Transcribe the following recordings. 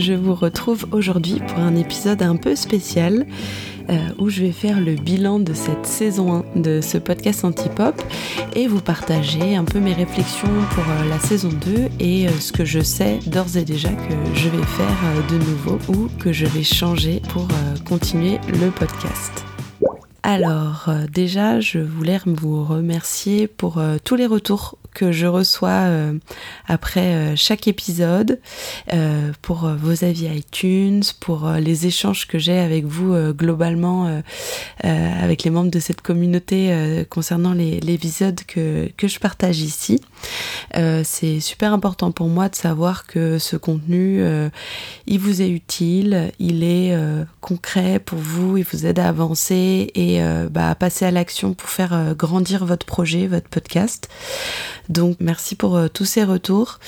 je vous retrouve aujourd'hui pour un épisode un peu spécial euh, où je vais faire le bilan de cette saison 1 de ce podcast Antipop et vous partager un peu mes réflexions pour euh, la saison 2 et euh, ce que je sais d'ores et déjà que je vais faire de nouveau ou que je vais changer pour continuer le podcast. Alors déjà, je voulais vous remercier pour tous les retours que je reçois euh, après euh, chaque épisode, euh, pour vos avis iTunes, pour les échanges que j'ai avec vous globalement, avec les membres de cette communauté concernant épisodes que, que je partage ici. C'est super important pour moi de savoir que ce contenu, il vous est utile, il est concret pour vous, il vous aide à avancer et bah, à passer à l'action pour faire grandir votre projet, votre podcast. Donc merci pour euh, tous ces retours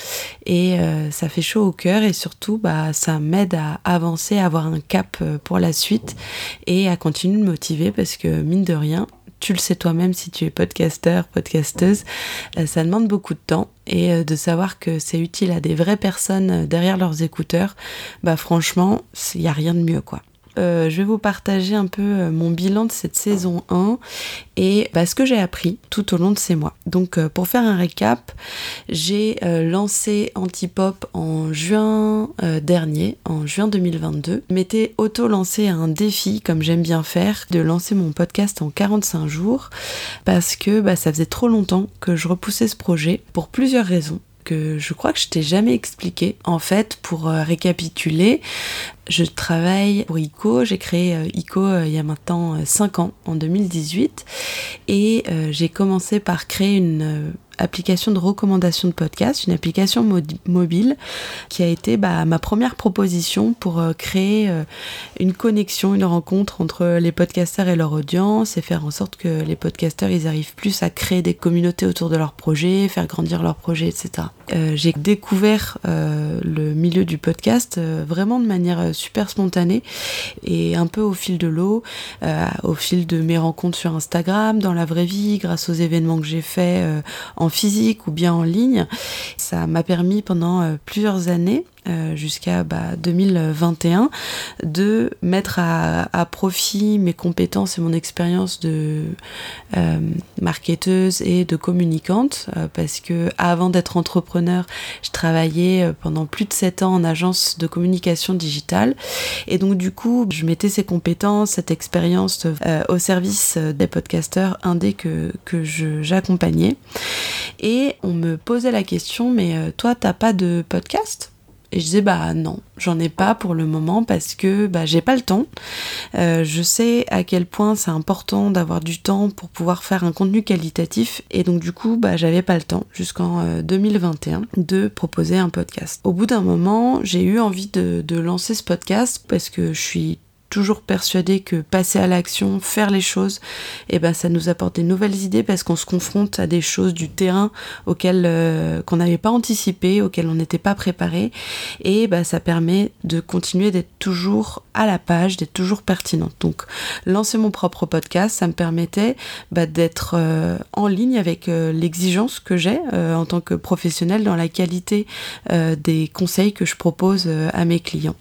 et euh, ça fait chaud au cœur et surtout bah, ça m'aide à avancer, à avoir un cap euh, pour la suite et à continuer de motiver parce que mine de rien, tu le sais toi-même si tu es podcasteur, podcasteuse, ça demande beaucoup de temps et de savoir que c'est utile à des vraies personnes derrière leurs écouteurs, bah franchement, il n'y a rien de mieux quoi. Euh, je vais vous partager un peu euh, mon bilan de cette saison 1 et bah, ce que j'ai appris tout au long de ces mois. Donc euh, pour faire un récap, j'ai lancé Antipop en juin dernier, en juin 2022. Je m'étais auto-lancé un défi, comme j'aime bien faire, de lancer mon podcast en 45 jours parce que bah, ça faisait trop longtemps que je repoussais ce projet pour plusieurs raisons que je crois que je t'ai jamais expliqué. En fait, pour récapituler, je travaille pour ICO, j'ai créé euh, ICO euh, il y a maintenant 5 euh, ans, en 2018, et j'ai commencé par créer une application de recommandation de podcast, une application mobile qui a été bah, ma première proposition pour euh, créer euh, une connexion, une rencontre entre les podcasteurs et leur audience et faire en sorte que les podcasteurs ils arrivent plus à créer des communautés autour de leurs projets, faire grandir leurs projets, etc. Euh, j'ai découvert le milieu du podcast vraiment de manière super spontanée et un peu au fil de l'eau, au fil de mes rencontres sur Instagram, dans la vraie vie, grâce aux événements que j'ai faits en physique ou bien en ligne. Ça m'a permis pendant euh, plusieurs années euh, jusqu'à 2021 bah, de mettre à, profit mes compétences et mon expérience de euh, marketeuse et de communicante euh, parce que avant d'être entrepreneur je travaillais pendant plus de 7 ans en agence de communication digitale. Et donc du coup je mettais ces compétences cette expérience au service des podcasteurs indés que, que j'accompagnais. Et on me posait la question mais toi t'as pas de podcast? Et je disais bah non, j'en ai pas pour le moment parce que bah j'ai pas le temps. Euh, je sais à quel point c'est important d'avoir du temps pour pouvoir faire un contenu qualitatif et donc du coup bah j'avais pas le temps jusqu'en 2021 euh, de proposer un podcast. Au bout d'un moment, j'ai eu envie de, de lancer ce podcast parce que je suis toujours persuadé que passer à l'action, faire les choses, et eh ben ça nous apporte des nouvelles idées parce qu'on se confronte à des choses du terrain auxquelles euh, qu'on n'avait pas anticipé, auxquelles on n'était pas préparé et ben ça permet de continuer d'être toujours à la page, d'être toujours pertinente. Donc lancer mon propre podcast, ça me permettait bah, d'être euh, en ligne avec euh, l'exigence que j'ai en tant que professionnel dans la qualité des conseils que je propose à mes clients.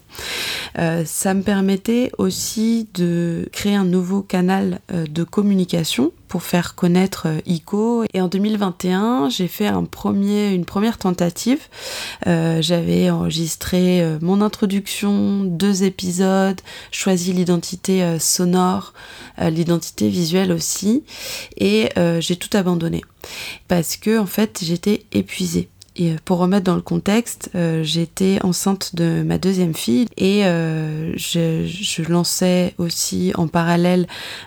Euh, ça me permettait aussi de créer un nouveau canal euh, de communication pour faire connaître euh, ICO. Et en 2021, j'ai fait une première tentative. J'avais enregistré mon introduction, deux épisodes, choisi l'identité sonore, l'identité visuelle aussi, et j'ai tout abandonné parce que en fait j'étais épuisée. Euh, pour remettre dans le contexte, euh, j'étais enceinte de ma deuxième fille et euh, je, lançais aussi en parallèle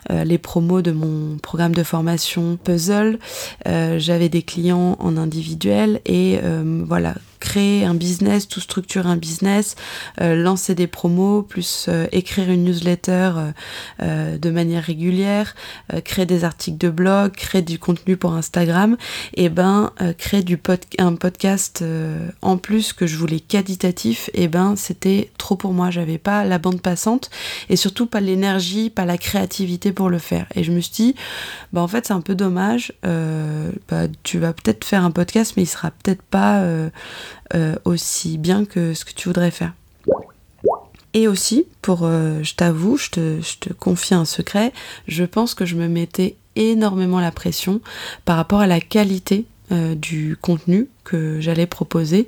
les promos de mon programme de formation Puzzle. J'avais des clients en individuel et voilà, créer un business, tout structurer un business, euh, lancer des promos, plus euh, écrire une newsletter euh, de manière régulière, créer des articles de blog, créer du contenu pour Instagram, et ben créer du un podcast en plus que je voulais qualitatif, et ben c'était trop pour moi, j'avais pas la bande passante et surtout pas l'énergie, pas la créativité pour le faire. Et je me suis dit, bah en fait c'est un peu dommage, bah, tu vas peut-être faire un podcast mais il sera peut-être pas euh, aussi bien que ce que tu voudrais faire. Et aussi, pour, euh, je t'avoue, je te, je te confie un secret, je pense que je me mettais énormément la pression par rapport à la qualité euh, du contenu que j'allais proposer.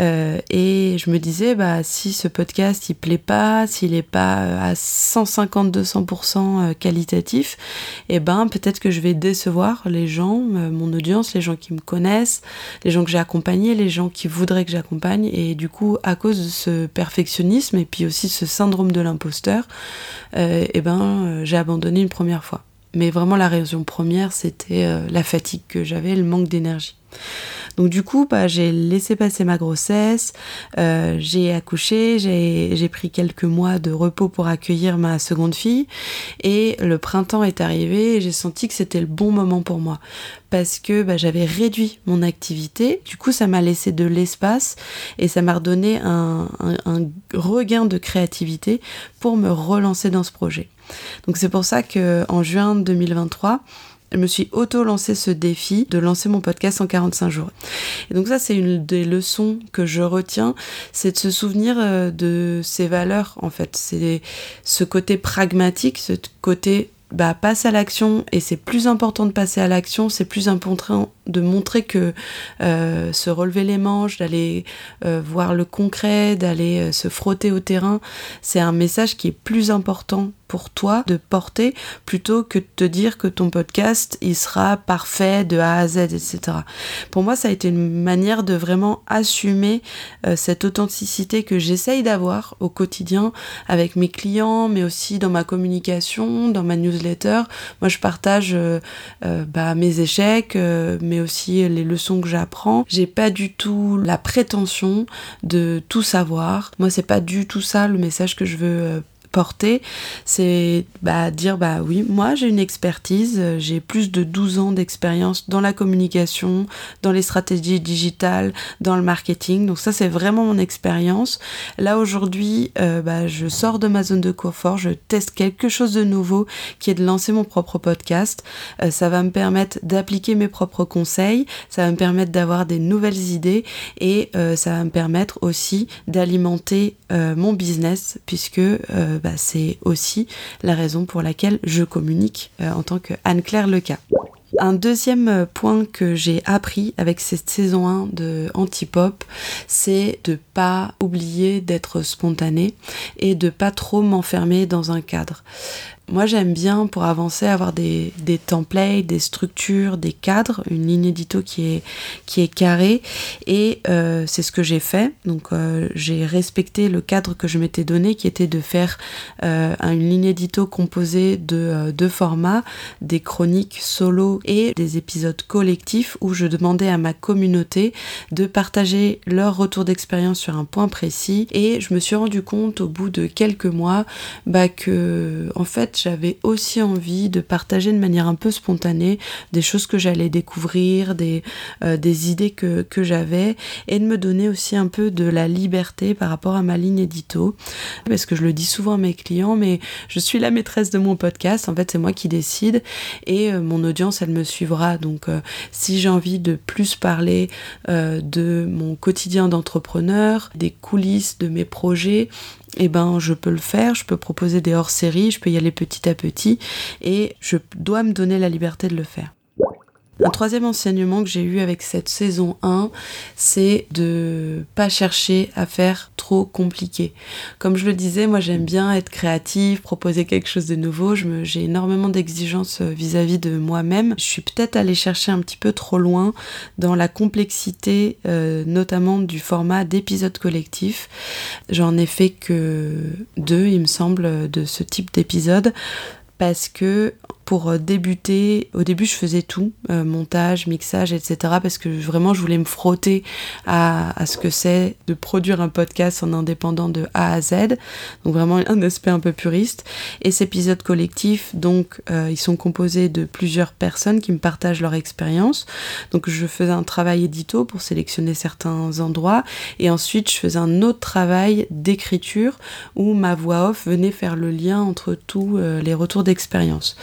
Euh, et je me disais bah si ce podcast il plaît pas s'il est pas à 150 200% euh, qualitatif et eh ben peut-être que je vais décevoir les gens mon audience les gens qui me connaissent les gens que j'ai accompagnés les gens qui voudraient que j'accompagne. Et du coup à cause de ce perfectionnisme et puis aussi ce syndrome de l'imposteur et eh ben j'ai abandonné une première fois mais vraiment, la raison première, c'était euh, la fatigue que j'avais, le manque d'énergie. Donc du coup, bah, j'ai laissé passer ma grossesse, euh, j'ai accouché, j'ai pris quelques mois de repos pour accueillir ma seconde fille, et le printemps est arrivé et j'ai senti que c'était le bon moment pour moi parce que bah, j'avais réduit mon activité. Du coup, ça m'a laissé de l'espace et ça m'a redonné un, regain de créativité pour me relancer dans ce projet. Donc c'est pour ça que en juin 2023, je me suis auto-lancé ce défi de lancer mon podcast en 45 jours. Et donc ça, c'est une des leçons que je retiens, c'est de se souvenir euh, de ses valeurs, en fait. C'est ce côté pragmatique, ce côté bah, passe à l'action et c'est plus important de passer à l'action, c'est plus important de montrer que euh, se relever les manches, d'aller euh, voir le concret, d'aller euh, se frotter au terrain, c'est un message qui est plus important pour toi de porter plutôt que de te dire que ton podcast il sera parfait de A à Z, etc. Pour moi, ça a été une manière de vraiment assumer cette authenticité que j'essaye d'avoir au quotidien avec mes clients, mais aussi dans ma communication, dans ma newsletter. Moi, je partage bah, mes échecs, mais aussi les leçons que j'apprends. J'ai pas du tout la prétention de tout savoir. Moi, c'est pas du tout ça le message que je veux euh, porter, c'est bah, dire bah oui, moi j'ai une expertise, euh, j'ai plus de 12 ans d'expérience dans la communication, dans les stratégies digitales, dans le marketing. Donc ça c'est vraiment mon expérience. Là aujourd'hui, euh, bah, je sors de ma zone de confort, je teste quelque chose de nouveau qui est de lancer mon propre podcast. Euh, ça va me permettre d'appliquer mes propres conseils, ça va me permettre d'avoir des nouvelles idées et ça va me permettre aussi d'alimenter mon business puisque bah, c'est aussi la raison pour laquelle je communique euh, en tant que Anne-Claire Leca. Un deuxième point que j'ai appris avec cette saison 1 de Antipop, c'est de pas oublier d'être spontané et de pas trop m'enfermer dans un cadre. Moi, j'aime bien pour avancer avoir des, des, templates, des structures, des cadres, une ligne édito qui est, qui est carrée. Et euh, c'est ce que j'ai fait. Donc, euh, j'ai respecté le cadre que je m'étais donné, qui était de faire euh, une ligne édito composée de deux formats, des chroniques solo et des épisodes collectifs où je demandais à ma communauté de partager leur retour d'expérience sur un point précis. Et je me suis rendu compte au bout de quelques mois bah, que, en fait, j'avais aussi envie de partager de manière un peu spontanée des choses que j'allais découvrir, des, euh, idées que, que j'avais, et de me donner aussi un peu de la liberté par rapport à ma ligne édito. Parce que je le dis souvent à mes clients, mais je suis la maîtresse de mon podcast, en fait c'est moi qui décide, et euh, mon audience elle me suivra. Donc euh, si j'ai envie de plus parler de mon quotidien d'entrepreneur, des coulisses de mes projets, eh ben je peux le faire, je peux proposer des hors-séries, je peux y aller petit à petit et je dois me donner la liberté de le faire. Un troisième enseignement que j'ai eu avec cette saison 1, c'est de pas chercher à faire trop compliqué. Comme je le disais, moi j'aime bien être créative, proposer quelque chose de nouveau. J'ai énormément d'exigences euh, vis-à-vis de moi-même. Je suis peut-être allée chercher un petit peu trop loin dans la complexité, euh, notamment du format d'épisodes collectifs. J'en ai fait que deux, il me semble, de ce type d'épisode parce que pour euh, débuter, au début je faisais tout, euh, montage, mixage, etc. parce que vraiment je voulais me frotter à, ce que c'est de produire un podcast en indépendant de A à Z, donc vraiment un aspect un peu puriste. Et ces épisodes collectifs, donc euh, ils sont composés de plusieurs personnes qui me partagent leur expérience. Donc je faisais un travail édito pour sélectionner certains endroits et ensuite je faisais un autre travail d'écriture où ma voix off venait faire le lien entre tous les retours d'expérience.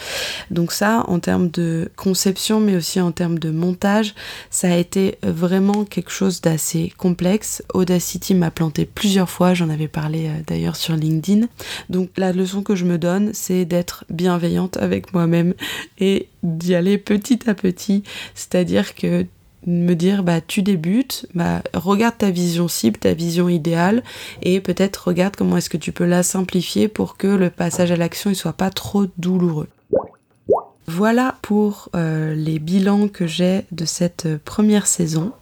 Donc ça, en termes de conception, mais aussi en termes de montage, ça a été vraiment quelque chose d'assez complexe. Audacity m'a planté plusieurs fois, j'en avais parlé euh, d'ailleurs sur LinkedIn. Donc la leçon que je me donne, c'est d'être bienveillante avec moi-même et d'y aller petit à petit. C'est-à-dire que me dire bah tu débutes, bah regarde ta vision cible, ta vision idéale et peut-être regarde comment est-ce que tu peux la simplifier pour que le passage à l'action ne soit pas trop douloureux. Voilà pour euh, les bilans que j'ai de cette euh, première saison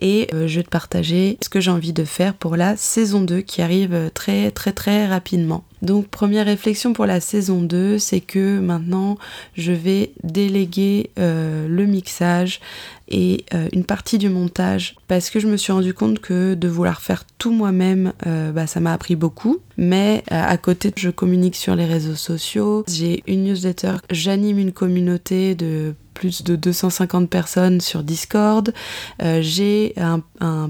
et euh, je vais te partager ce que j'ai envie de faire pour la saison 2 qui arrive très très très rapidement. Donc première réflexion pour la saison 2, c'est que maintenant je vais déléguer euh, le mixage et euh, une partie du montage parce que je me suis rendu compte que de vouloir faire tout moi-même, euh, bah, ça m'a appris beaucoup. Mais à côté, je communique sur les réseaux sociaux, j'ai une newsletter, j'anime une communauté de plus de 250 personnes sur Discord. Euh, j'ai un,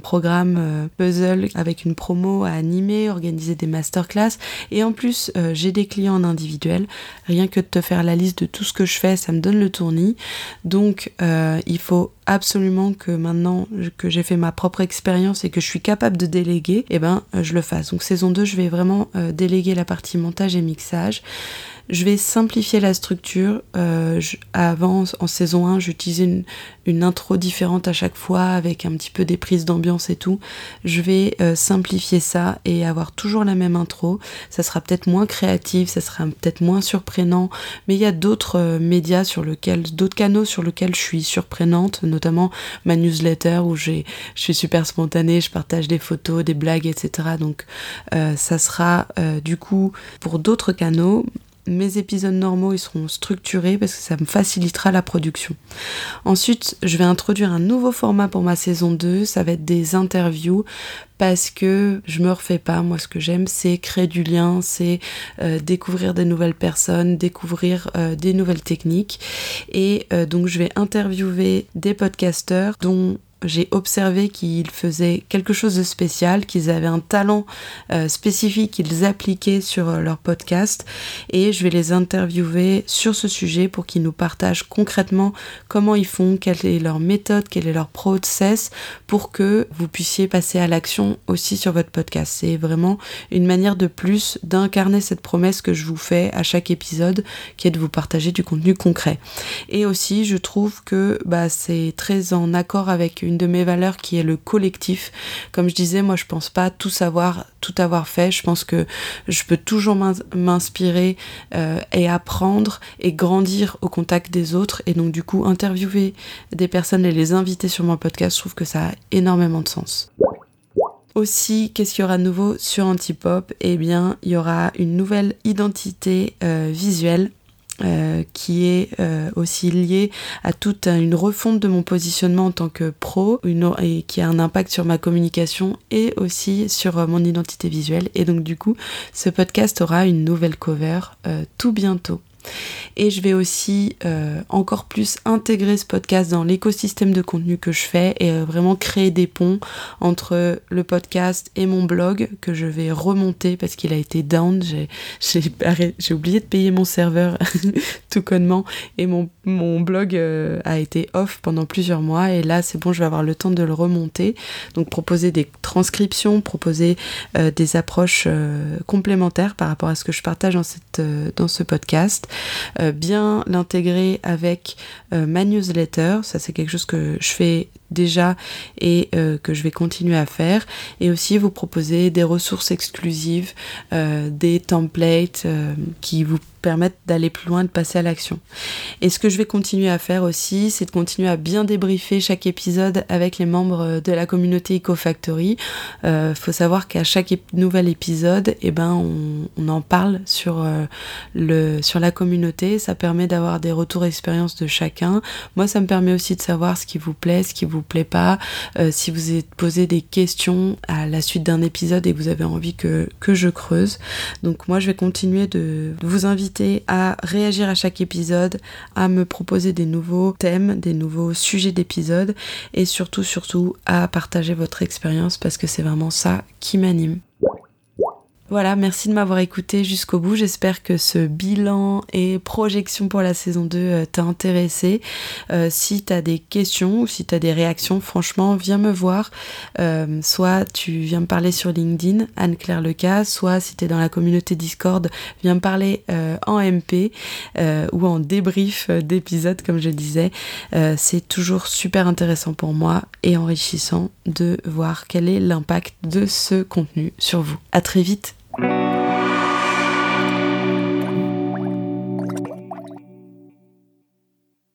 programme euh, puzzle avec une promo à animer, organiser des masterclass. Et en plus, euh, j'ai des clients en individuel. Rien que de te faire la liste de tout ce que je fais, ça me donne le tournis. Donc, il faut absolument que maintenant que j'ai fait ma propre expérience et que je suis capable de déléguer, eh ben, je le fasse. Donc, saison 2, je vais vraiment déléguer la partie montage et mixage. Je vais simplifier la structure. Euh, avant, en saison 1, j'utilisais une, une, intro différente à chaque fois avec un petit peu des prises d'ambiance et tout. Je vais euh, simplifier ça et avoir toujours la même intro. Ça sera peut-être moins créatif, ça sera peut-être moins surprenant, mais il y a d'autres euh, médias sur lesquels, d'autres canaux sur lesquels je suis surprenante, ma newsletter où je suis super spontanée, je partage des photos, des blagues, etc. Donc ça sera du coup pour d'autres canaux mes épisodes normaux ils seront structurés parce que ça me facilitera la production. Ensuite, je vais introduire un nouveau format pour ma saison 2, ça va être des interviews parce que je me refais pas. Moi, ce que j'aime, c'est créer du lien, c'est euh, découvrir des nouvelles personnes, découvrir euh, des nouvelles techniques. Et euh, donc, je vais interviewer des podcasteurs dont j'ai observé qu'ils faisaient quelque chose de spécial, qu'ils avaient un talent euh, spécifique qu'ils appliquaient sur euh, leur podcast et je vais les interviewer sur ce sujet pour qu'ils nous partagent concrètement comment ils font, quelle est leur méthode, quel est leur process pour que vous puissiez passer à l'action aussi sur votre podcast. C'est vraiment une manière de plus d'incarner cette promesse que je vous fais à chaque épisode qui est de vous partager du contenu concret. Et aussi, je trouve que bah, c'est très en accord avec une de mes valeurs qui est le collectif. Comme je disais, moi je pense pas tout savoir, tout avoir fait. Je pense que je peux toujours m'inspirer euh, et apprendre et grandir au contact des autres. Et donc du coup, interviewer des personnes et les inviter sur mon podcast, je trouve que ça a énormément de sens. Aussi, qu'est-ce qu'il y aura de nouveau sur Antipop? Eh bien, il y aura une nouvelle identité euh, visuelle euh, qui est euh, aussi lié à toute une refonte de mon positionnement en tant que pro une, et qui a un impact sur ma communication et aussi sur euh, mon identité visuelle. Et donc du coup, ce podcast aura une nouvelle cover tout bientôt. Et je vais aussi euh, encore plus intégrer ce podcast dans l'écosystème de contenu que je fais et euh, vraiment créer des ponts entre le podcast et mon blog que je vais remonter parce qu'il a été down. J'ai oublié de payer mon serveur tout connement et mon, mon blog euh, a été off pendant plusieurs mois et là c'est bon, je vais avoir le temps de le remonter. Donc proposer des transcriptions, proposer des approches complémentaires par rapport à ce que je partage dans, cette, dans ce podcast. Euh, bien l'intégrer avec euh, ma newsletter. Ça, c'est quelque chose que je fais déjà et euh, que je vais continuer à faire. Et aussi vous proposer des ressources exclusives, des templates qui vous permettre d'aller plus loin, de passer à l'action. Et ce que je vais continuer à faire aussi, c'est de continuer à bien débriefer chaque épisode avec les membres de la communauté EcoFactory. Il euh, faut savoir qu'à chaque nouvel épisode, et eh ben, on, en parle sur, euh, le, sur la communauté. Ça permet d'avoir des retours d'expérience de chacun. Moi, ça me permet aussi de savoir ce qui vous plaît, ce qui vous plaît pas. Euh, si vous êtes posé des questions à la suite d'un épisode et que vous avez envie que, je creuse. Donc moi, je vais continuer de vous inviter à réagir à chaque épisode, à me proposer des nouveaux thèmes, des nouveaux sujets d'épisodes et surtout, surtout à partager votre expérience parce que c'est vraiment ça qui m'anime. Voilà, merci de m'avoir écouté jusqu'au bout. J'espère que ce bilan et projection pour la saison 2 euh, t'a intéressé. Euh, si tu as des questions ou si tu as des réactions, franchement, viens me voir. Euh, soit tu viens me parler sur LinkedIn, Anne-Claire Leca, soit si tu es dans la communauté Discord, viens me parler en MP ou en débrief d'épisode, comme je disais. C'est toujours super intéressant pour moi et enrichissant de voir quel est l'impact de ce contenu sur vous. À très vite